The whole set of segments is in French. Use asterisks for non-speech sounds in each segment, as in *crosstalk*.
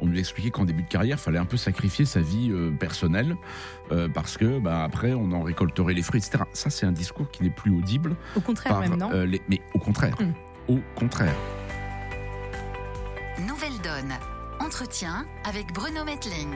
on nous expliquait qu'en début de carrière, il fallait un peu sacrifier sa vie euh, personnelle euh, parce que bah, après, on en récolterait les fruits, etc. Ça, c'est un discours qui n'est plus audible. Au contraire, par, même, non euh, les- Mais au contraire. Mm. Au contraire. Nouvelle Donne. Entretien avec Bruno Metling.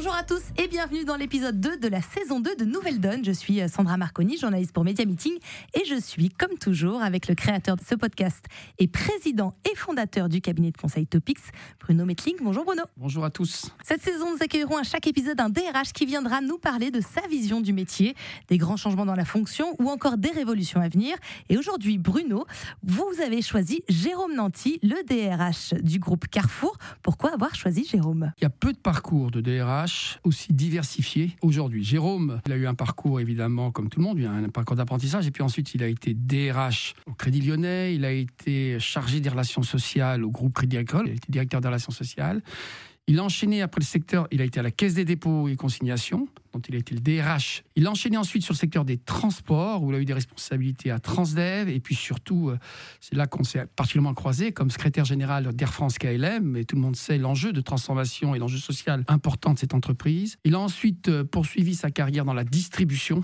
Bonjour à tous et bienvenue dans l'épisode 2 de la saison 2 de Nouvelle Donne. Je suis euh, Sandra Marconi, journaliste pour Media Meeting et je suis, comme toujours, avec le créateur de ce podcast et président et fondateur du cabinet de conseil Topics, Bruno Metling. Bonjour Bruno. Bonjour à tous. Cette saison, nous accueillerons à chaque épisode un DRH qui viendra nous parler de sa vision du métier, des grands changements dans la fonction ou encore des révolutions à venir. Et aujourd'hui, Bruno, vous avez choisi Jérôme Nanty, le DRH du groupe Carrefour. Pourquoi avoir choisi Jérôme? Il y a peu de parcours de DRH aussi diversifiés aujourd'hui. Jérôme, il a eu un parcours évidemment comme tout le monde, il a un parcours d'apprentissage et puis ensuite il a été DRH au Crédit Lyonnais, il a été chargé des relations sociales au groupe Crédit Agricole, il a été directeur des relations sociales. Il a enchaîné après le secteur, il a été à la Caisse des dépôts et consignations, dont il a été le DRH. Il a enchaîné ensuite sur le secteur des transports, où il a eu des responsabilités à Transdev, et puis surtout, euh, c'est là qu'on s'est particulièrement croisé comme secrétaire général d'Air France KLM, et tout le monde sait l'enjeu de transformation et l'enjeu social important de cette entreprise. Il a ensuite euh, poursuivi sa carrière dans la distribution,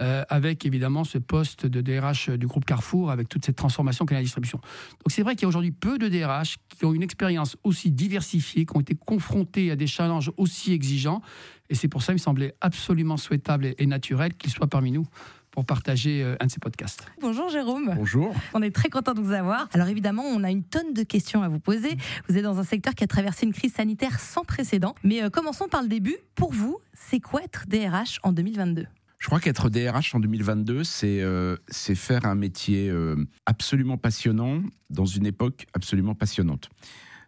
euh, avec évidemment ce poste de DRH du groupe Carrefour, avec toute cette transformation qu'est la distribution. Donc c'est vrai qu'il y a aujourd'hui peu de DRH qui ont une expérience aussi diversifiée, qui ont été confrontés à des challenges aussi exigeants. Et c'est pour ça qu'il me semblait absolument souhaitable et- naturel qu'il soit parmi nous pour partager euh, un de ces podcasts. Bonjour Jérôme. Bonjour. On est très content de vous avoir. Alors évidemment, on a une tonne de questions à vous poser. Vous êtes dans un secteur qui a traversé une crise sanitaire sans précédent. Mais euh, commençons par le début. Pour vous, c'est quoi être DRH en 2022 Je crois qu'être DRH en 2022, c'est euh, c'est faire un métier euh, absolument passionnant dans une époque absolument passionnante.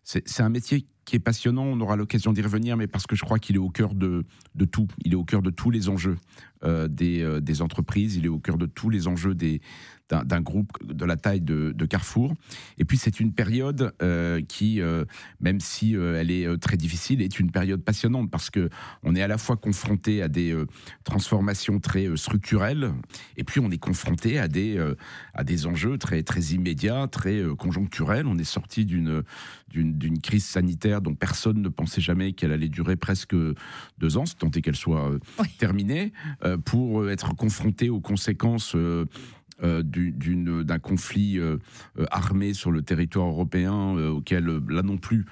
C'est c'est un métier qui est passionnant, on aura l'occasion d'y revenir, mais parce que je crois qu'il est au cœur de, de tout. Il est au cœur de tous les enjeux des, euh, des entreprises, il est au cœur de tous les enjeux des- d'un d'un groupe de la taille de, de Carrefour. Et puis c'est une période euh, qui, euh, même si euh, elle est euh, très difficile, est une période passionnante parce que on est à la fois confronté à des euh, transformations très euh, structurelles, et puis on est confronté à des euh, à des enjeux très très immédiats, très euh, conjoncturels. On est sorti d'une d'une d'une crise sanitaire dont personne ne pensait jamais qu'elle allait durer presque deux ans, tant est qu'elle soit euh, Oui. terminée, euh, pour euh, être confronté aux conséquences. euh, euh, d'un conflit armé sur le territoire européen auquel là non plus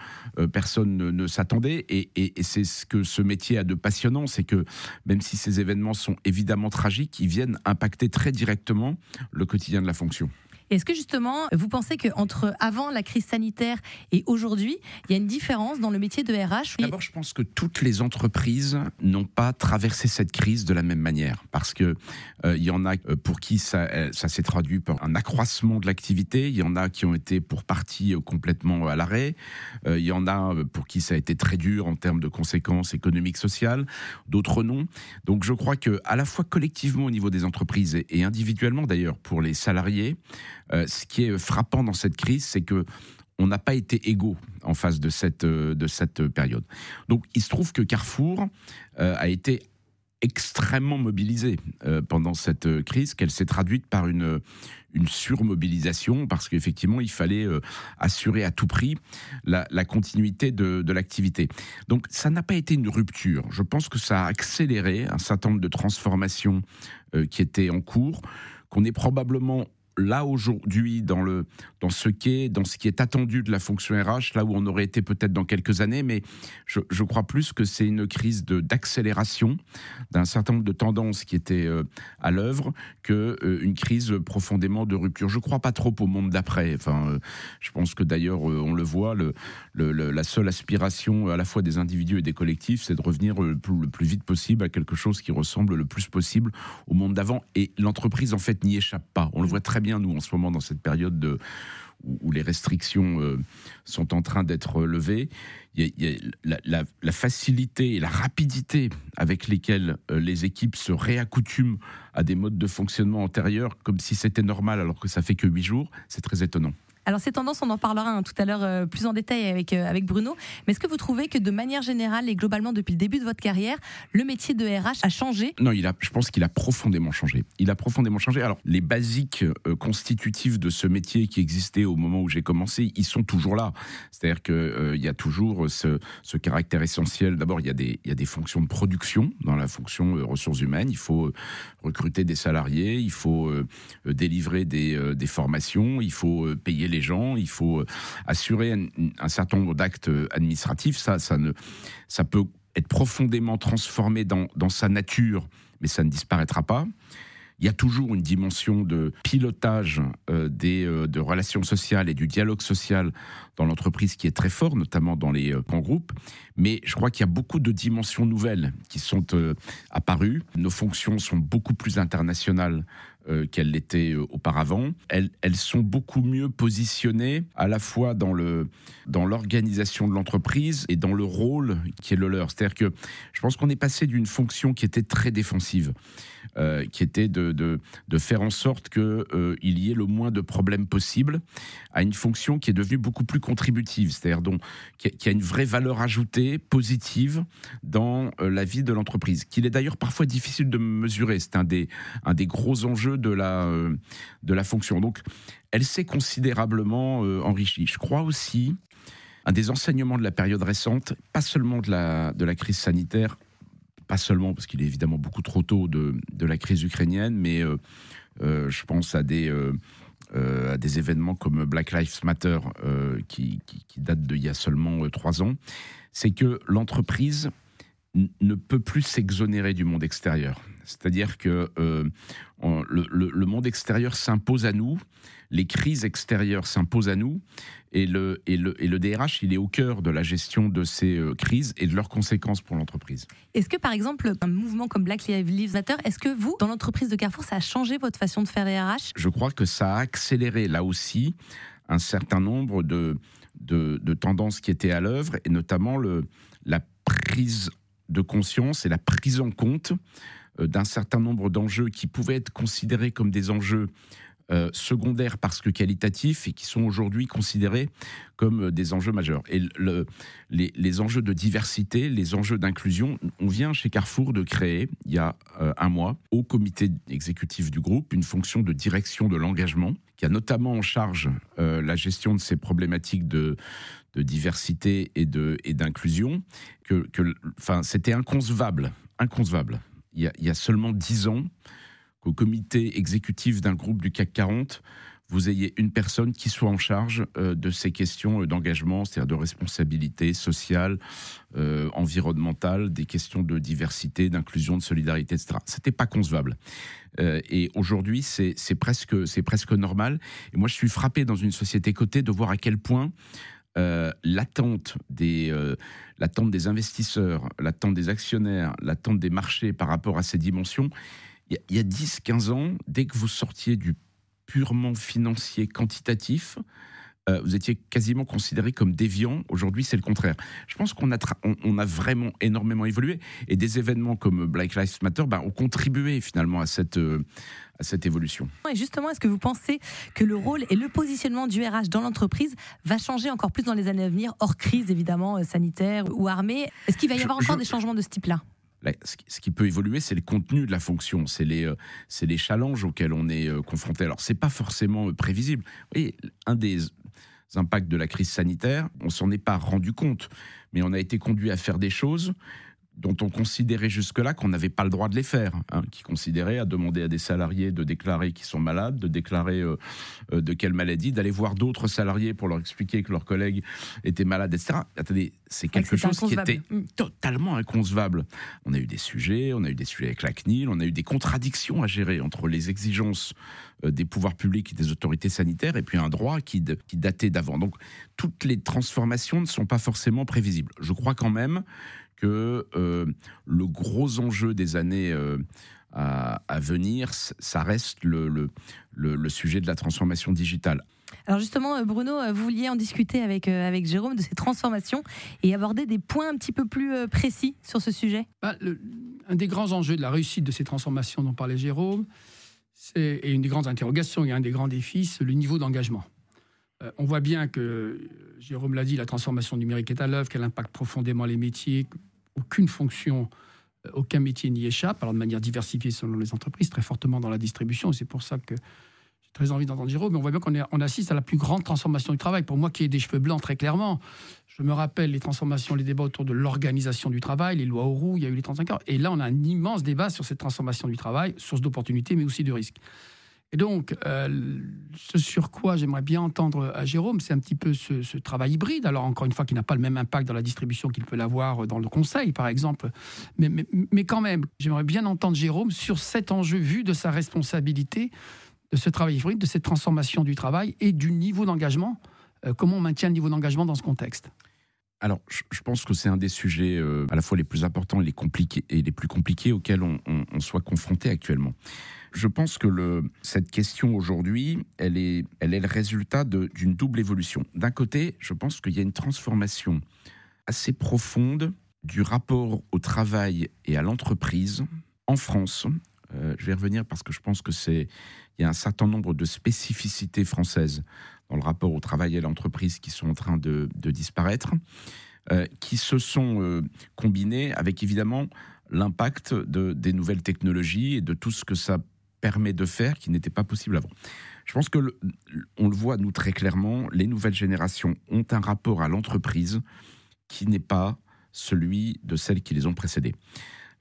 personne ne, s'attendait et c'est ce que ce métier a de passionnant c'est que même si ces événements sont évidemment tragiques ils viennent impacter très directement le quotidien de la fonction Est-ce que justement, vous pensez qu'entre avant la crise sanitaire et aujourd'hui, il y a une différence dans le métier de RH D'abord, je pense que toutes les entreprises n'ont pas traversé cette crise de la même manière, parce que euh, il y en a euh, pour qui ça, euh, ça s'est traduit par un accroissement de l'activité, il y en a qui ont été pour partie euh, complètement à l'arrêt, il y en a pour qui ça a été très dur en termes de conséquences économiques, sociales, d'autres non. Donc, je crois que à la fois collectivement au niveau des entreprises et individuellement d'ailleurs pour les salariés, euh, ce qui est frappant dans cette crise, c'est que on n'a pas été égaux en face de cette, euh, de cette période. Donc il se trouve que Carrefour euh, a été extrêmement mobilisé euh, pendant cette crise, qu'elle s'est traduite par une, une surmobilisation, parce qu'effectivement, il fallait assurer à tout prix la, continuité de, de l'activité. Donc ça n'a pas été une rupture. Je pense que ça a accéléré un certain nombre de transformations qui étaient en cours, qu'on est probablement là aujourd'hui dans le dans ce qu'est dans ce qui est attendu de la fonction RH là où on aurait été peut-être dans quelques années mais je, je crois plus que c'est une crise d'accélération d'un certain nombre de tendances qui étaient euh, à l'œuvre que euh, une crise profondément de rupture. Je crois pas trop au monde d'après. Enfin euh, je pense que d'ailleurs on le voit le, le, le- la seule aspiration à la fois des individus et des collectifs c'est de revenir le plus, le plus vite possible à quelque chose qui ressemble le plus possible au monde d'avant. Et l'entreprise en fait n'y échappe pas. On le voit très bien nous en ce moment dans cette période de où, les restrictions euh, sont en train d'être levées, la facilité et la rapidité avec lesquelles euh, les équipes se réaccoutument à des modes de fonctionnement antérieurs, comme si c'était normal alors que ça fait que huit jours, c'est très étonnant. Alors ces tendances, on en parlera hein, tout à l'heure euh, plus en détail avec, euh, avec Bruno. Mais est-ce que vous trouvez que de manière générale et globalement depuis le début de votre carrière, le métier de RH a changé? Non, il a, je pense qu'il a profondément changé. Il a profondément changé. Alors les basiques euh, constitutives de ce métier qui existait au moment où j'ai commencé, ils sont toujours là. C'est-à-dire qu'il y a toujours ce, ce caractère essentiel. D'abord, il, y a des, y a des fonctions de production dans la fonction ressources humaines. Il faut recruter des salariés, il faut délivrer des, des formations, il faut payer les gens, il faut euh, assurer un, certain nombre d'actes euh, administratifs. Ça, ça, ne, ça peut être profondément transformé dans, sa nature, mais ça ne disparaîtra pas. Il y a toujours une dimension de pilotage euh, des de relations sociales et du dialogue social dans l'entreprise qui est très fort, notamment dans les grands groupes. Mais je crois qu'il y a beaucoup de dimensions nouvelles qui sont apparues. Nos fonctions sont beaucoup plus internationales euh, qu'elles l'étaient euh, auparavant. Elles, sont beaucoup mieux positionnées à la fois dans le dans l'organisation de l'entreprise et dans le rôle qui est le leur. C'est-à-dire que je pense qu'on est passé d'une fonction qui était très défensive, euh, qui était de, de, de, faire en sorte qu'il y ait le moins de problèmes possible, à une fonction qui est devenue beaucoup plus contributive, c'est-à-dire qui a, a, une vraie valeur ajoutée positive dans la vie de l'entreprise, qu'il est d'ailleurs parfois difficile de mesurer. C'est un des un des gros enjeux de la, euh, de la fonction. Donc, elle s'est considérablement euh, enrichie. Je crois aussi, un des enseignements de la période récente, pas seulement de la, de la crise sanitaire, pas seulement parce qu'il est évidemment beaucoup trop tôt de, de la crise ukrainienne, mais euh, je pense à des, à des événements comme Black Lives Matter qui, qui, qui, datent d'il y a seulement trois ans, c'est que l'entreprise ne peut plus s'exonérer du monde extérieur. C'est-à-dire que euh, le, le, monde extérieur s'impose à nous, les crises extérieures s'imposent à nous, et le, et, le, et le DRH, il est au cœur de la gestion de ces euh, crises et de leurs conséquences pour l'entreprise. Est-ce que, par exemple, un mouvement comme Black Lives Matter, est-ce que vous, dans l'entreprise de Carrefour, ça a changé votre façon de faire les RH Je crois que ça a accéléré, là aussi, un certain nombre de, de, de tendances qui étaient à l'œuvre, et notamment le, la prise de conscience et la prise en compte euh, d'un certain nombre d'enjeux qui pouvaient être considérés comme des enjeux euh, secondaires parce que qualitatifs et qui sont aujourd'hui considérés comme euh, des enjeux majeurs. Et le, les, les, enjeux de diversité, les enjeux d'inclusion, on vient chez Carrefour de créer, il y a un mois, au comité exécutif du groupe, une fonction de direction de l'engagement qui a notamment en charge la gestion de ces problématiques de, de diversité et d'inclusion, et que, que enfin, c'était inconcevable, inconcevable il y a, seulement dix ans qu'au comité exécutif d'un groupe du CAC 40, vous ayez une personne qui soit en charge euh, de ces questions euh, d'engagement, c'est-à-dire de responsabilité sociale, euh, environnementale, des questions de diversité, d'inclusion, de solidarité, etc. C'était pas concevable. et aujourd'hui, c'est presque, c'est presque normal. Et moi, je suis frappé dans une société cotée de voir à quel point euh, l'attente des, euh, l'attente des investisseurs, l'attente des actionnaires, l'attente des marchés par rapport à ces dimensions, il y, a 10-15 ans, dès que vous sortiez du purement financier quantitatif, euh, vous étiez quasiment considéré comme déviant. Aujourd'hui, c'est le contraire. Je pense qu'on a, on, a vraiment énormément évolué. Et des événements comme Black Lives Matter ben, ont contribué finalement à cette, euh, à cette évolution. Et justement, est-ce que vous pensez que le rôle et le positionnement du RH dans l'entreprise va changer encore plus dans les années à venir, hors crise évidemment, euh, sanitaire ou armée? Est-ce qu'il va y avoir encore des changements de ce type-là? Ce qui peut évoluer, c'est le contenu de la fonction, c'est les, les challenges auxquels on est confronté. Alors, c'est pas forcément prévisible. Vous un des impacts de la crise sanitaire, on s'en est pas rendu compte, mais on a été conduit à faire des choses dont on considérait jusque-là qu'on n'avait pas le droit de les faire, hein, qui considérait à demander à des salariés de déclarer qu'ils sont malades, de déclarer euh, euh, de quelle maladie, d'aller voir d'autres salariés pour leur expliquer que leurs collègues étaient malades, etc. Attendez, c'est quelque chose qui était mm. totalement inconcevable. On a eu des sujets, on a eu des sujets avec la CNIL, on a eu des contradictions à gérer entre les exigences euh, des pouvoirs publics et des autorités sanitaires et puis un droit qui, qui datait d'avant. Donc toutes les transformations ne sont pas forcément prévisibles. Je crois quand même que euh, le gros enjeu des années euh, à, venir, ça reste le, le, le, sujet de la transformation digitale. Alors justement, euh, Bruno, vous vouliez en discuter avec, avec Jérôme de ces transformations et aborder des points un petit peu plus précis sur ce sujet bah, Un des grands enjeux de la réussite de ces transformations dont parlait Jérôme, et une des grandes interrogations et un des grands défis, c'est le niveau d'engagement. Euh, on voit bien que, Jérôme l'a dit, la transformation numérique est à l'œuvre, qu'elle impacte profondément les métiers, aucune fonction, euh, aucun métier n'y échappe, alors de manière diversifiée selon les entreprises, très fortement dans la distribution, c'est pour ça que j'ai très envie d'entendre Jérôme, mais on voit bien qu'on on assiste à la plus grande transformation du travail. Pour moi qui ai des cheveux blancs, très clairement, je me rappelle les transformations, les débats autour de l'organisation du travail, les lois Auroux, il y a eu les 35 heures, et là on a un immense débat sur cette transformation du travail, source d'opportunités, mais aussi de risques. Et donc, euh, ce sur quoi j'aimerais bien entendre à Jérôme, c'est un petit peu ce, travail hybride. Alors, encore une fois, qui n'a pas le même impact dans la distribution qu'il peut l'avoir dans le conseil, par exemple. Mais, mais, quand même, j'aimerais bien entendre Jérôme sur cet enjeu vu de sa responsabilité, de ce travail hybride, de cette transformation du travail et du niveau d'engagement. Euh, comment on maintient le niveau d'engagement dans ce contexte? Alors, je pense que c'est un des sujets euh, à la fois les plus importants et les, compliqués, et les plus compliqués auxquels on, on soit confronté actuellement. Je pense que cette question aujourd'hui, elle est, elle est le résultat d'une double évolution. D'un côté, je pense qu'il y a une transformation assez profonde du rapport au travail et à l'entreprise en France. Euh, je vais revenir parce que je pense que c'est il y a un certain nombre de spécificités françaises dans le rapport au travail et à l'entreprise qui sont en train de, de disparaître, euh, qui se sont euh, combinées avec évidemment l'impact de, des nouvelles technologies et de tout ce que ça permet de faire qui n'était pas possible avant. Je pense que le, on le voit nous très clairement, les nouvelles générations ont un rapport à l'entreprise qui n'est pas celui de celles qui les ont précédées.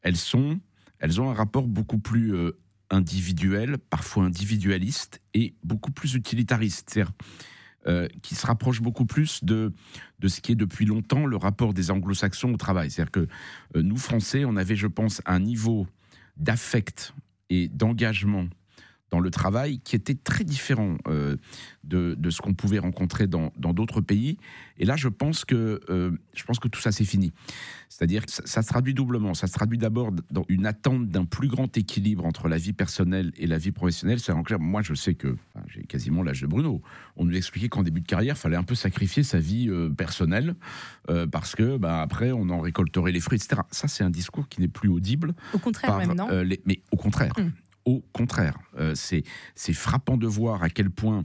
Elles sont, elles ont un rapport beaucoup plus euh, individuel, parfois individualiste et beaucoup plus utilitariste, c'est-à-dire euh, qui se rapproche beaucoup plus de, de ce qui est depuis longtemps le rapport des anglo-saxons au travail. C'est-à-dire que euh, nous, Français, on avait, je pense, un niveau d'affect et d'engagement dans le travail qui était très différent euh, de, de, ce qu'on pouvait rencontrer dans d'autres pays. Et là, je pense que, euh, je pense que tout ça, c'est fini. C'est-à-dire que ça, se traduit doublement. Ça se traduit d'abord dans une attente d'un plus grand équilibre entre la vie personnelle et la vie professionnelle. C'est en clair, moi, je sais que j'ai quasiment l'âge de Bruno. On nous expliquait qu'en début de carrière, il fallait un peu sacrifier sa vie euh, personnelle parce que, bah, après, on en récolterait les fruits, etc. Ça, c'est un discours qui n'est plus audible. Au contraire, même, non? Mais au contraire. Hum. Au contraire, euh, c'est frappant de voir à quel point,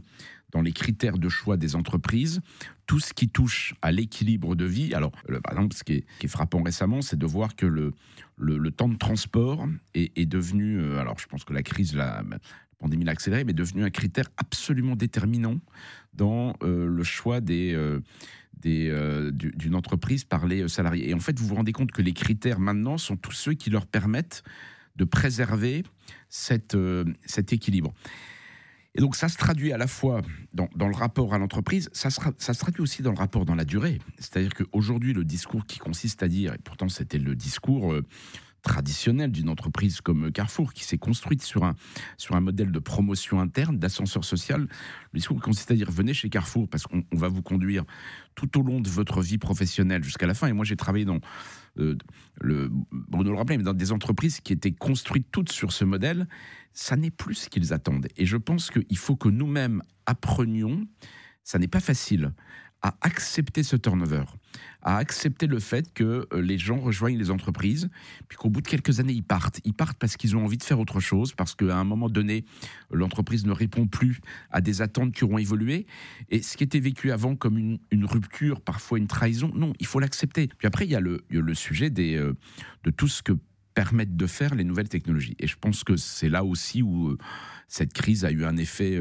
dans les critères de choix des entreprises, tout ce qui touche à l'équilibre de vie. Alors, par exemple, ce qui est, frappant récemment, c'est de voir que le, le, temps de transport est, devenu. Euh, alors, je pense que la crise, la, pandémie l'a accéléré, mais devenu un critère absolument déterminant dans euh, le choix des. d'une entreprise par les salariés. Et en fait, vous vous rendez compte que les critères maintenant sont tous ceux qui leur permettent de préserver euh, cet équilibre. Et donc ça se traduit à la fois dans, le rapport à l'entreprise, ça, ça, se traduit aussi dans le rapport dans la durée. C'est-à-dire qu'aujourd'hui, le discours qui consiste à dire, et pourtant c'était le discours... Euh, traditionnel d'une entreprise comme Carrefour, qui s'est construite sur un, sur un modèle de promotion interne, d'ascenseur social. Le discours consiste à dire venez chez Carrefour parce qu'on va vous conduire tout au long de votre vie professionnelle jusqu'à la fin. Et moi, j'ai travaillé dans, euh, le, Bruno le rappelait, mais dans des entreprises qui étaient construites toutes sur ce modèle. Ça n'est plus ce qu'ils attendent. Et je pense qu'il faut que nous-mêmes apprenions, ça n'est pas facile, à accepter ce turnover, à accepter le fait que euh, les gens rejoignent les entreprises, puis qu'au bout de quelques années, ils partent. Ils partent parce qu'ils ont envie de faire autre chose, parce qu'à un moment donné, l'entreprise ne répond plus à des attentes qui auront évolué. Et ce qui était vécu avant comme une, rupture, parfois une trahison, non, il faut l'accepter. Puis après, il y a le, sujet euh, de tout ce que permettent de faire les nouvelles technologies. Et je pense que c'est là aussi où euh, cette crise a eu un effet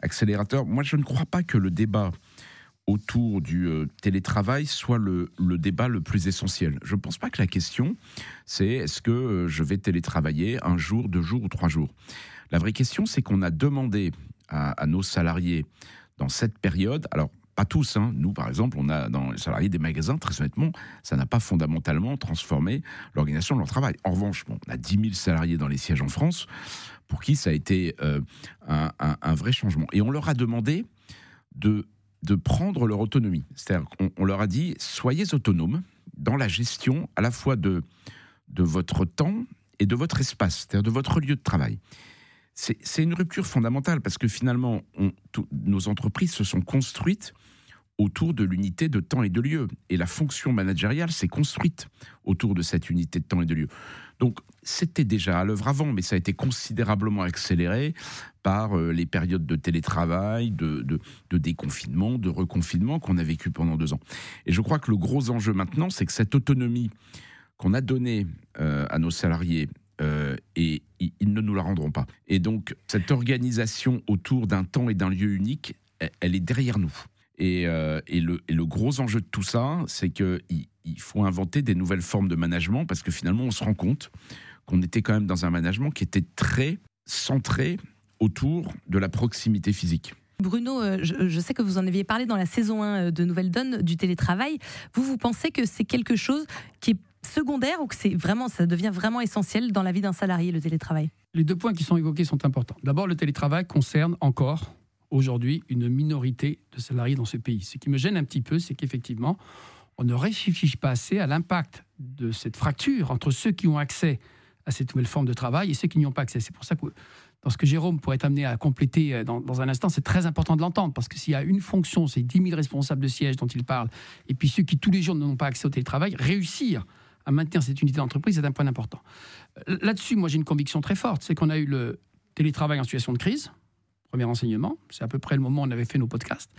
accélérateur. Moi, je ne crois pas que le débat autour du euh, télétravail soit le, débat le plus essentiel. Je ne pense pas que la question, c'est est-ce que euh, je vais télétravailler un jour, deux jours ou trois jours? La vraie question, c'est qu'on a demandé à, nos salariés dans cette période, alors pas tous, hein, nous par exemple, on a dans les salariés des magasins, très honnêtement, ça n'a pas fondamentalement transformé l'organisation de leur travail. En revanche, on a 10 000 salariés dans les sièges en France, pour qui ça a été euh, un vrai changement. Et on leur a demandé de de prendre leur autonomie. C'est-à-dire qu'on leur a dit, soyez autonomes dans la gestion à la fois de, de votre temps et de votre espace, c'est-à-dire de votre lieu de travail. C'est une rupture fondamentale parce que finalement, nos entreprises se sont construites autour de l'unité de temps et de lieu. Et la fonction managériale s'est construite autour de cette unité de temps et de lieu. Donc, c'était déjà à l'œuvre avant, mais ça a été considérablement accéléré par euh, les périodes de télétravail, de, déconfinement, de reconfinement qu'on a vécu pendant deux ans. Et je crois que le gros enjeu maintenant, c'est que cette autonomie qu'on a donnée euh, à nos salariés, euh, et ils ne nous la rendront pas. Et donc, cette organisation autour d'un temps et d'un lieu unique, elle, est derrière nous. Et, le, gros enjeu de tout ça, c'est qu'il il faut inventer des nouvelles formes de management parce que finalement, on se rend compte qu'on était quand même dans un management qui était très centré autour de la proximité physique. Bruno, euh, je, sais que vous en aviez parlé dans la saison 1 euh, de Nouvelle Donne du télétravail. Vous, vous pensez que c'est quelque chose qui est secondaire ou que c'est vraiment, ça devient vraiment essentiel dans la vie d'un salarié, le télétravail? Les deux points qui sont évoqués sont importants. D'abord, le télétravail concerne encore aujourd'hui une minorité de salariés dans ce pays. Ce qui me gêne un petit peu, c'est qu'effectivement, on ne réfléchit pas assez à l'impact de cette fracture entre ceux qui ont accès à cette nouvelle forme de travail et ceux qui n'y ont pas accès. C'est pour ça que dans ce que Jérôme pourrait être amené à compléter euh, dans, un instant, c'est très important de l'entendre, parce que s'il y a une fonction, c'est 10 000 responsables de siège dont il parle, et puis ceux qui tous les jours n'ont pas accès au télétravail, réussir à maintenir cette unité d'entreprise est un point important. Euh, là-dessus, moi j'ai une conviction très forte, c'est qu'on a eu le télétravail en situation de crise, premier enseignement, c'est à peu près le moment où on avait fait nos podcasts.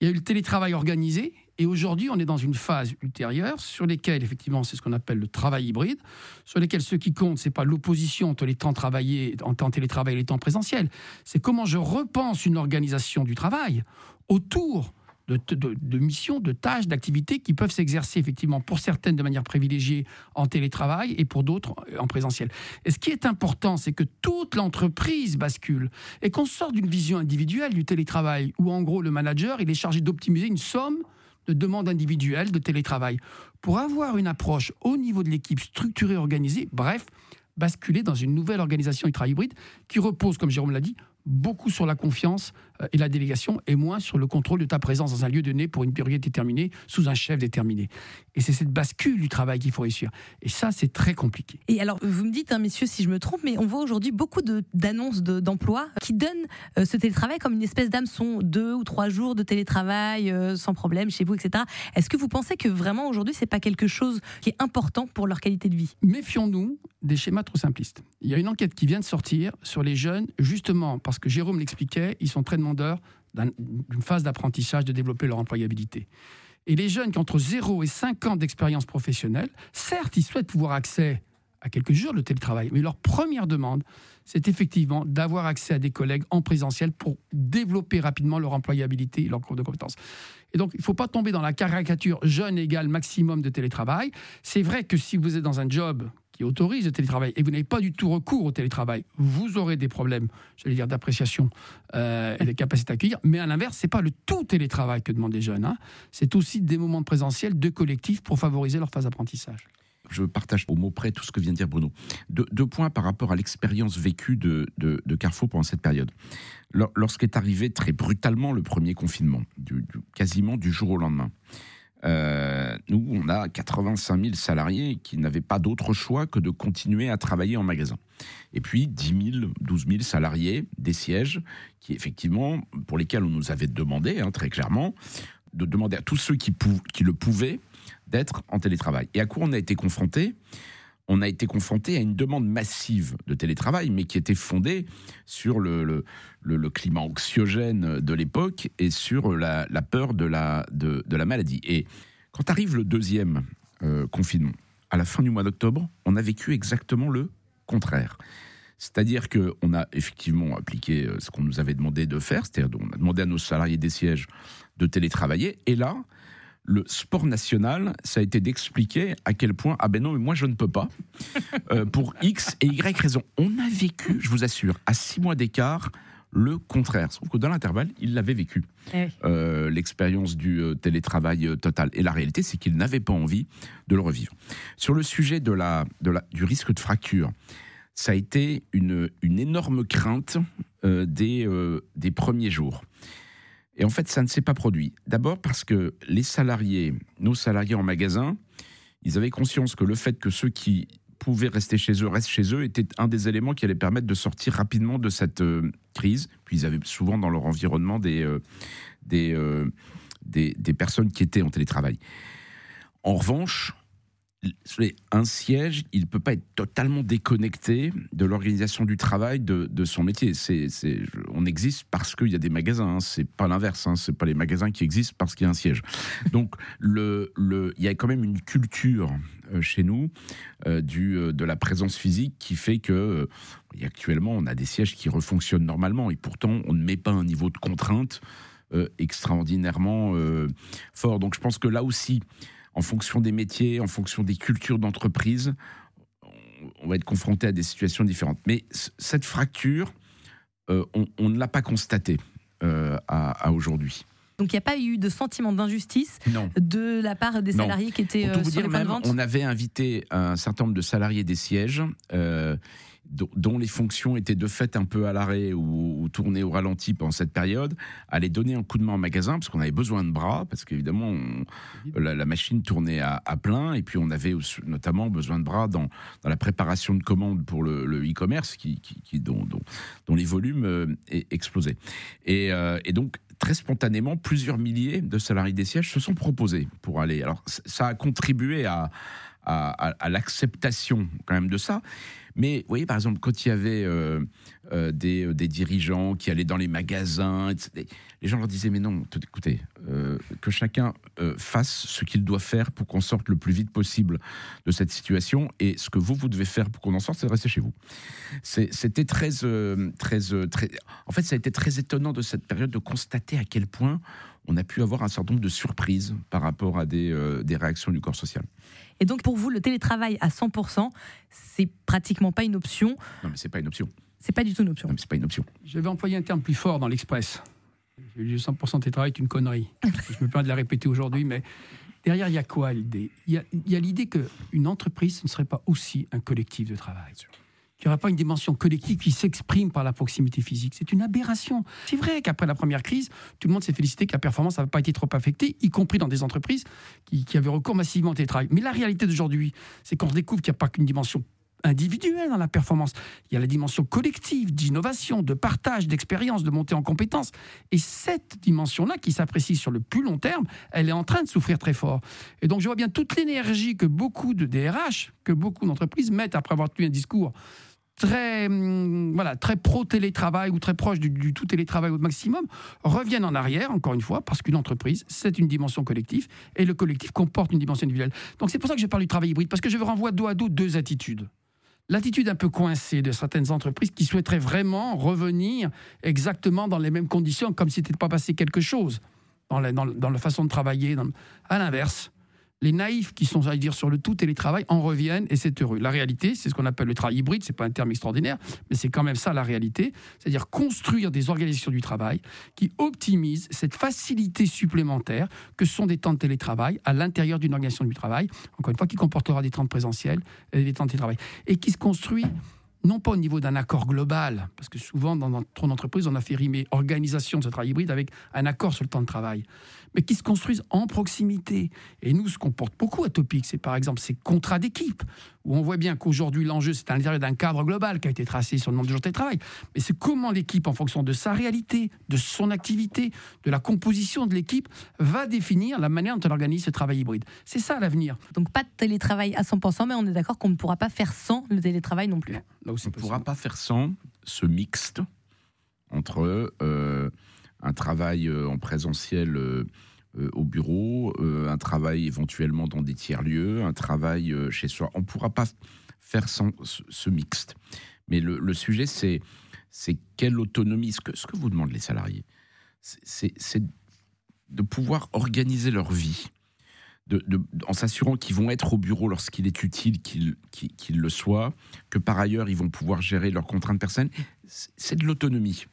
Il y a eu le télétravail organisé, et aujourd'hui, on est dans une phase ultérieure sur lesquelles, effectivement, c'est ce qu'on appelle le travail hybride, sur lesquels ce qui compte, c'est pas l'opposition entre les temps travaillés en temps télétravail et les temps présentiels, c'est comment je repense une organisation du travail autour de, missions, de tâches, d'activités qui peuvent s'exercer effectivement pour certaines de manière privilégiée en télétravail et pour d'autres en présentiel. Et ce qui est important, c'est que toute l'entreprise bascule et qu'on sorte d'une vision individuelle du télétravail où en gros le manager il est chargé d'optimiser une somme de demandes individuelles de télétravail. Pour avoir une approche au niveau de l'équipe structurée, organisée, bref, basculer dans une nouvelle organisation ultra-hybride qui repose, comme Jérôme l'a dit, beaucoup sur la confiance et la délégation et moins sur le contrôle de ta présence dans un lieu donné pour une période déterminée sous un chef déterminé. Et c'est cette bascule du travail qu'il faut réussir. Et ça, c'est très compliqué. Et alors, vous me dites, hein, messieurs, si je me trompe, mais on voit aujourd'hui beaucoup d'annonces d'emploi qui donnent euh, ce télétravail comme une espèce d'hameçon, deux ou trois jours de télétravail euh, sans problème chez vous, etc. Est-ce que vous pensez que vraiment aujourd'hui, c'est pas quelque chose qui est important pour leur qualité de vie? Méfions-nous des schémas trop simplistes. Il y a une enquête qui vient de sortir sur les jeunes, justement parce que Jérôme l'expliquait, ils sont très d'une phase d'apprentissage, de développer leur employabilité. Et les jeunes qui ont entre 0 et 5 ans d'expérience professionnelle, certes, ils souhaitent pouvoir accès à quelques jours de télétravail, mais leur première demande, c'est effectivement d'avoir accès à des collègues en présentiel pour développer rapidement leur employabilité et leur cours de compétences. Et donc, il ne faut pas tomber dans la caricature jeune égale maximum de télétravail. C'est vrai que si vous êtes dans un job qui autorise le télétravail et vous n'avez pas du tout recours au télétravail, vous aurez des problèmes, j'allais dire, d'appréciation euh, et de capacité à accueillir. Mais à l'inverse, c'est pas le tout télétravail que demandent les jeunes. Hein. C'est aussi des moments de présentiel, de collectif pour favoriser leur phase d'apprentissage. Je partage au mot près tout ce que vient de dire Bruno. deux points par rapport à l'expérience vécue de, de, Carrefour pendant cette période. Lorsqu'est arrivé très brutalement le premier confinement, quasiment du jour au lendemain, euh, nous, on a 85 000 salariés qui n'avaient pas d'autre choix que de continuer à travailler en magasin. Et puis 10 000, 12 000 salariés des sièges qui, effectivement, pour lesquels on nous avait demandé, hein, très clairement, de demander à tous ceux qui, le pouvaient d'être en télétravail. Et à quoi on a été confronté on a été confronté à une demande massive de télétravail, mais qui était fondée sur le, climat anxiogène de l'époque et sur la, peur de la, de, la, maladie. Et quand arrive le deuxième euh, confinement, à la fin du mois d'octobre, on a vécu exactement le contraire. C'est-à-dire qu'on a effectivement appliqué euh, ce qu'on nous avait demandé de faire, c'est-à-dire on a demandé à nos salariés des sièges de télétravailler, et là, le sport national, ça a été d'expliquer à quel point, ah ben non, mais moi je ne peux pas, *laughs* euh, pour X et Y raison. On a vécu, je vous assure, à six mois d'écart, le contraire. Sauf que dans l'intervalle, il l'avait vécu, eh euh, l'expérience du euh, télétravail total. Et la réalité, c'est qu'il n'avait pas envie de le revivre. Sur le sujet de la, de la, du risque de fracture, ça a été une, une énorme crainte des, des premiers jours. Et en fait, ça ne s'est pas produit. D'abord parce que les salariés, nos salariés en magasin, ils avaient conscience que le fait que ceux qui pouvaient rester chez eux restent chez eux était un des éléments qui allait permettre de sortir rapidement de cette euh, crise. Puis ils avaient souvent dans leur environnement des, euh, euh, des, des, personnes qui étaient en télétravail. En revanche, un siège, il ne peut pas être totalement déconnecté de l'organisation du travail de, son métier. On existe parce qu'il y a des magasins, hein. c'est pas l'inverse, hein. c'est pas les magasins qui existent parce qu'il y a un siège. Donc il y a quand même une culture euh, chez nous euh, euh, de la présence physique qui fait que actuellement on a des sièges qui refonctionnent normalement et pourtant on ne met pas un niveau de contrainte extraordinairement fort. Donc je pense que là aussi, en fonction des métiers, en fonction des cultures d'entreprise, on va être confronté à des situations différentes. Mais cette fracture, euh, on, ne l'a pas constatée euh, à, aujourd'hui. Donc il n'y a pas eu de sentiment d'injustice de la part des salariés qui étaient euh, sur les de vente On avait invité un certain nombre de salariés des sièges dont les fonctions étaient de fait un peu à l'arrêt ou, tournées au ralenti pendant cette période, aller donner un coup de main au magasin parce qu'on avait besoin de bras, parce qu'évidemment la, machine tournait à, plein et puis on avait notamment besoin de bras dans, dans la préparation de commandes pour le e-commerce qui, qui, dont, dont, les volumes euh, explosaient. Et, euh, et donc très spontanément, plusieurs milliers de salariés des sièges se sont proposés pour aller. Alors ça a contribué à, à, l'acceptation quand même de ça. Mais vous voyez, par exemple, quand il y avait euh, euh, des, euh, des, dirigeants qui allaient dans les magasins, les gens leur disaient, mais non, écoutez, que chacun fasse ce qu'il doit faire pour qu'on sorte le plus vite possible de cette situation. Et ce que vous, vous devez faire pour qu'on en sorte, c'est de rester chez vous. C'était très, très, très... En fait, ça a été très étonnant de cette période de constater à quel point on a pu avoir un certain nombre de surprises par rapport à des, des réactions du corps social. Et donc pour vous, le télétravail à 100%, c'est pratiquement pas une option. Non, mais c'est pas une option. C'est pas du tout une option. Non, c'est pas une option. Je vais employer un terme plus fort dans l'Express. Le 100% télétravail est une connerie. *laughs* Je me plains de la répéter aujourd'hui, mais derrière, il y a quoi l'idée? Il y a, a l'idée qu'une entreprise, ce ne serait pas aussi un collectif de travail qu'il n'y aura pas une dimension collective qui s'exprime par la proximité physique. C'est une aberration. C'est vrai qu'après la première crise, tout le monde s'est félicité que la performance n'avait pas été trop affectée, y compris dans des entreprises qui, avaient recours massivement au télétravail. Mais la réalité d'aujourd'hui, c'est qu'on découvre qu'il n'y a pas qu'une dimension individuelle dans la performance. Il y a la dimension collective, d'innovation, de partage, d'expérience, de montée en compétences. Et cette dimension-là, qui s'apprécie sur le plus long terme, elle est en train de souffrir très fort. Et donc je vois bien toute l'énergie que beaucoup de DRH, que beaucoup d'entreprises mettent après avoir tenu un discours très, hum, voilà, très pro-télétravail ou très proche du, tout télétravail au maximum, reviennent en arrière, encore une fois, parce qu'une entreprise, c'est une dimension collective, et le collectif comporte une dimension individuelle. Donc c'est pour ça que je parle du travail hybride, parce que je renvoie dos à dos deux attitudes. L'attitude un peu coincée de certaines entreprises qui souhaiteraient vraiment revenir exactement dans les mêmes conditions, comme si n'était pas passé quelque chose dans la, dans la façon de travailler. À l'inverse, les naïfs qui sont, à dire, sur le tout télétravail en reviennent et c'est heureux. La réalité, c'est ce qu'on appelle le travail hybride, c'est pas un terme extraordinaire, mais c'est quand même ça la réalité, c'est-à-dire construire des organisations du travail qui optimisent cette facilité supplémentaire que sont des temps de télétravail à l'intérieur d'une organisation du travail, encore une fois, qui comportera des temps de présentiel et des temps de télétravail, et qui se construit non pas au niveau d'un accord global, parce que souvent dans notre entreprise, on a fait rimer organisation de ce travail hybride avec un accord sur le temps de travail, mais qui se construisent en proximité. Et nous, ce qu'on porte beaucoup à Topic, c'est par exemple ces contrats d'équipe, où on voit bien qu'aujourd'hui, l'enjeu, c'est à l'intérieur d'un cadre global qui a été tracé sur le nombre de jours de travail, mais c'est comment l'équipe, en fonction de sa réalité, de son activité, de la composition de l'équipe, va définir la manière dont elle organise ce travail hybride. C'est ça l'avenir. Donc pas de télétravail à 100%, mais on est d'accord qu'on ne pourra pas faire sans le télétravail non plus. On ne pourra pas faire sans ce mixte entre... Euh, un travail euh, en présentiel euh, euh, au bureau, un travail éventuellement dans des tiers-lieux, un travail chez soi. On ne pourra pas faire sans ce mixte. Mais le, sujet, c'est, c'est quelle autonomie, ce que, ce que vous demandent les salariés, c'est, de pouvoir organiser leur vie. En s'assurant qu'ils vont être au bureau lorsqu'il est utile qu'ils, le soient, que par ailleurs ils vont pouvoir gérer leurs contraintes personnelles. C'est de l'autonomie.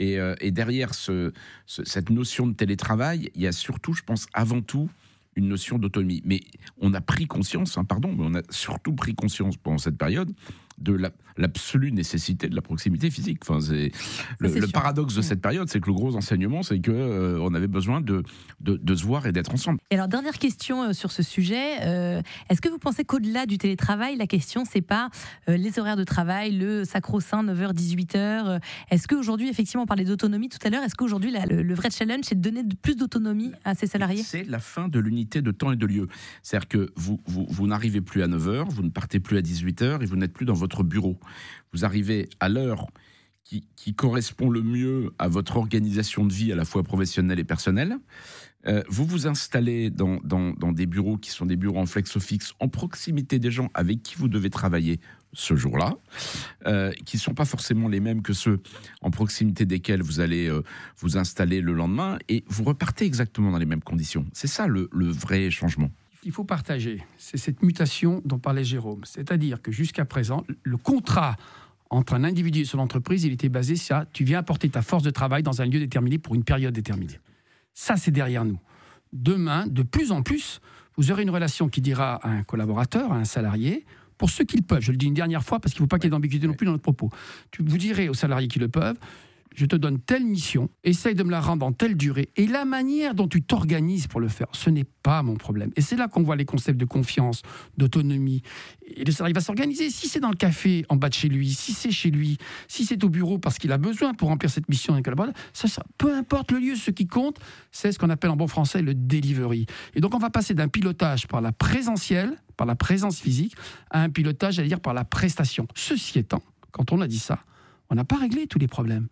Euh, et, derrière ce, cette notion de télétravail, il y a surtout, je pense, avant tout, une notion d'autonomie. Mais on a pris conscience, hein, pardon, mais on a surtout pris conscience pendant cette période de la- l'absolue nécessité de la proximité physique. Enfin, c'est le, paradoxe de Mm. cette période, c'est que le gros enseignement, c'est que euh, on avait besoin de, de, de se voir et d'être ensemble. Et alors, dernière question euh, sur ce sujet. euh, Est-ce que vous pensez qu'au-delà du télétravail, la question, c'est pas euh, les horaires de travail, le sacro-saint 9h, 18h euh, Est-ce qu'aujourd'hui, effectivement, on parlait d'autonomie tout à l'heure, est-ce qu'aujourd'hui, le, le vrai challenge, c'est de donner plus d'autonomie à ses salariés? C'est la fin de l'unité de temps et de lieu. C'est-à-dire que vous, vous, vous n'arrivez plus à 9h, vous ne partez plus à 18h et vous n'êtes plus dans votre bureau. Vous arrivez à l'heure qui, correspond le mieux à votre organisation de vie, à la fois professionnelle et personnelle. Euh, vous vous installez dans, des bureaux qui sont des bureaux en flexo fixe, en proximité des gens avec qui vous devez travailler ce jour-là, euh, qui ne sont pas forcément les mêmes que ceux en proximité desquels vous allez euh, vous installer le lendemain, et vous repartez exactement dans les mêmes conditions. C'est ça le vrai changement. Il faut partager. C'est cette mutation dont parlait Jérôme. C'est-à-dire que jusqu'à présent, le contrat entre un individu et son entreprise, il était basé sur tu viens apporter ta force de travail dans un lieu déterminé pour une période déterminée. Ça, c'est derrière nous. Demain, de plus en plus, vous aurez une relation qui dira à un collaborateur, à un salarié, pour ceux qui le peuvent. Je le dis une dernière fois parce qu'il ne faut pas qu'il y ait d'ambiguïté non plus dans notre propos. Vous direz aux salariés qui le peuvent, je te donne telle mission, essaye de me la rendre en telle durée, et la manière dont tu t'organises pour le faire, ce n'est pas mon problème. Et c'est là qu'on voit les concepts de confiance, d'autonomie. Et le salarié va s'organiser. Si c'est dans le café en bas de chez lui, si c'est chez lui, si c'est au bureau parce qu'il a besoin pour remplir cette mission ça, ça, peu importe le lieu, ce qui compte, c'est ce qu'on appelle en bon français le delivery. Et donc on va passer d'un pilotage par la présentielle, par la présence physique, à un pilotage, à dire, par la prestation. Ceci étant, quand on a dit ça, on n'a pas réglé tous les problèmes.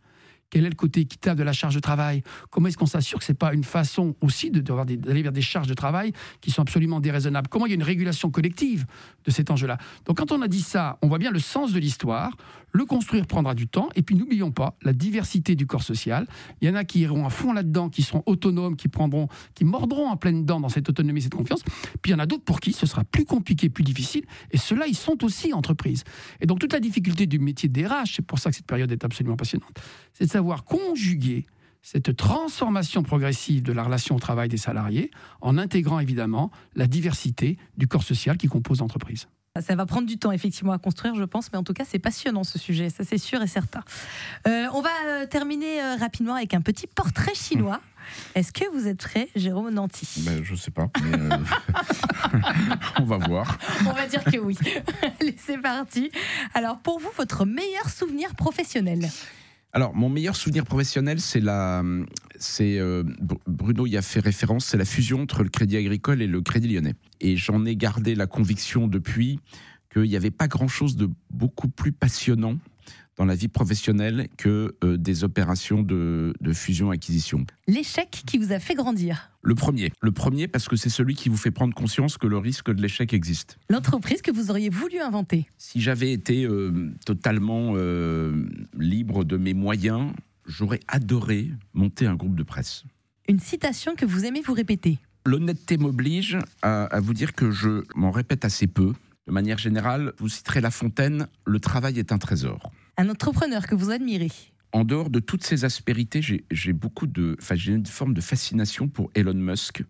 Quel est le côté équitable de la charge de travail? Comment est-ce qu'on s'assure que ce n'est pas une façon aussi d'aller vers des charges de travail qui sont absolument déraisonnables? Comment il y a une régulation collective de cet enjeu-là? Donc quand on a dit ça, on voit bien le sens de l'histoire. Le construire prendra du temps. Et puis n'oublions pas la diversité du corps social. Il y en a qui iront à fond là-dedans, qui seront autonomes, qui mordront en pleine dent dans cette autonomie, cette confiance. Puis il y en a d'autres pour qui ce sera plus compliqué, plus difficile. Et ceux-là, ils sont aussi entreprises. Et donc toute la difficulté du métier DRH, c'est pour ça que cette période est absolument passionnante, c'est de savoir conjuguer cette transformation progressive de la relation au travail des salariés en intégrant évidemment la diversité du corps social qui compose l'entreprise. Ça va prendre du temps effectivement à construire, je pense, mais en tout cas c'est passionnant ce sujet, ça c'est sûr et certain. Euh, on va euh, terminer euh, rapidement avec un petit portrait chinois. Est-ce que vous êtes prêt, Jérôme Nanty? Ben, je sais pas. mais, euh, *laughs* on va voir. On va dire que oui. *laughs* Allez, c'est parti. Alors pour vous, votre meilleur souvenir professionnel? Alors, mon meilleur souvenir professionnel, c'est la, euh, Br- Bruno y a fait référence, c'est la fusion entre le Crédit Agricole et le Crédit Lyonnais. Et j'en ai gardé la conviction depuis qu'il n'y avait pas grand-chose de beaucoup plus passionnant dans la vie professionnelle que euh, des opérations de, de fusion-acquisition. L'échec qui vous a fait grandir Le premier, le premier parce que c'est celui qui vous fait prendre conscience que le risque de l'échec existe. L'entreprise que vous auriez voulu inventer Si j'avais été euh, totalement euh, libre de mes moyens, j'aurais adoré monter un groupe de presse. Une citation que vous aimez vous répéter L'honnêteté m'oblige à, à vous dire que je m'en répète assez peu. De manière générale, vous citerez La Fontaine, le travail est un trésor. Un entrepreneur que vous admirez En dehors de toutes ces aspérités, j'ai beaucoup de, enfin, j'ai une forme de fascination pour Elon Musk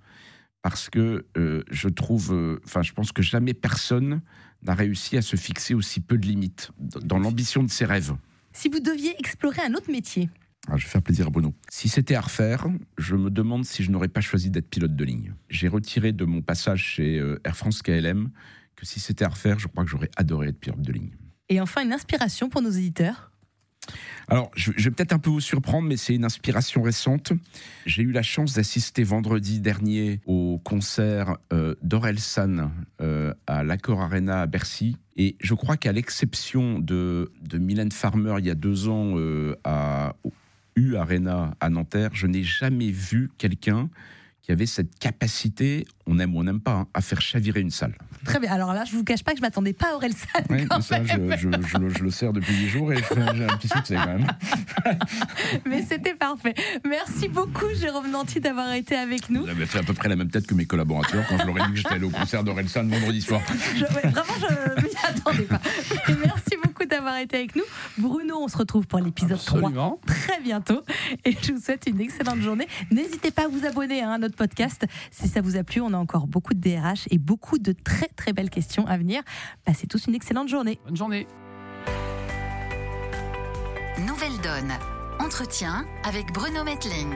parce que euh, je trouve, euh, enfin, je pense que jamais personne n'a réussi à se fixer aussi peu de limites dans dans l'ambition de ses rêves. Si vous deviez explorer un autre métier Ah, je vais faire plaisir à Bruno. Si c'était à refaire, je me demande si je n'aurais pas choisi d'être pilote de ligne. J'ai retiré de mon passage chez euh, Air France KLM que si c'était à refaire, je crois que j'aurais adoré être pilote de ligne. Et enfin, une inspiration pour nos éditeurs Alors, je, vais peut-être un peu vous surprendre, mais c'est une inspiration récente. J'ai eu la chance d'assister vendredi dernier au concert euh, d'Orelsan euh, à l'Accor Arena à Bercy. Et je crois qu'à l'exception de, de Mylène Farmer il y a deux ans euh, à U Arena à Nanterre, je n'ai jamais vu quelqu'un qui avait cette capacité, on aime ou on n'aime pas, hein, à faire chavirer une salle. Très bien. Alors là, je vous cache pas que je m'attendais pas à Orelsan. Oui, quand ça, je, même. je- je le- je le sers depuis dix jours et j'ai un petit succès quand même. *laughs* Mais c'était parfait. Merci beaucoup, Jérôme Nanty, d'avoir été avec nous. Avez fait à peu près la même tête que mes collaborateurs quand je leur ai dit que j'étais allé au concert d'Orelsan vendredi soir. Je- ouais, vraiment, je m'y attendais pas. *laughs* d'avoir été avec nous. Bruno, on se retrouve pour l'épisode 3 très bientôt. Et je vous souhaite une excellente journée. N'hésitez pas à vous abonner hein, à notre podcast. Si ça vous a plu, on a encore beaucoup de DRH et beaucoup de très très belles questions à venir. Passez tous une excellente journée. Bonne journée. Nouvelle donne. Entretien avec Bruno Metling.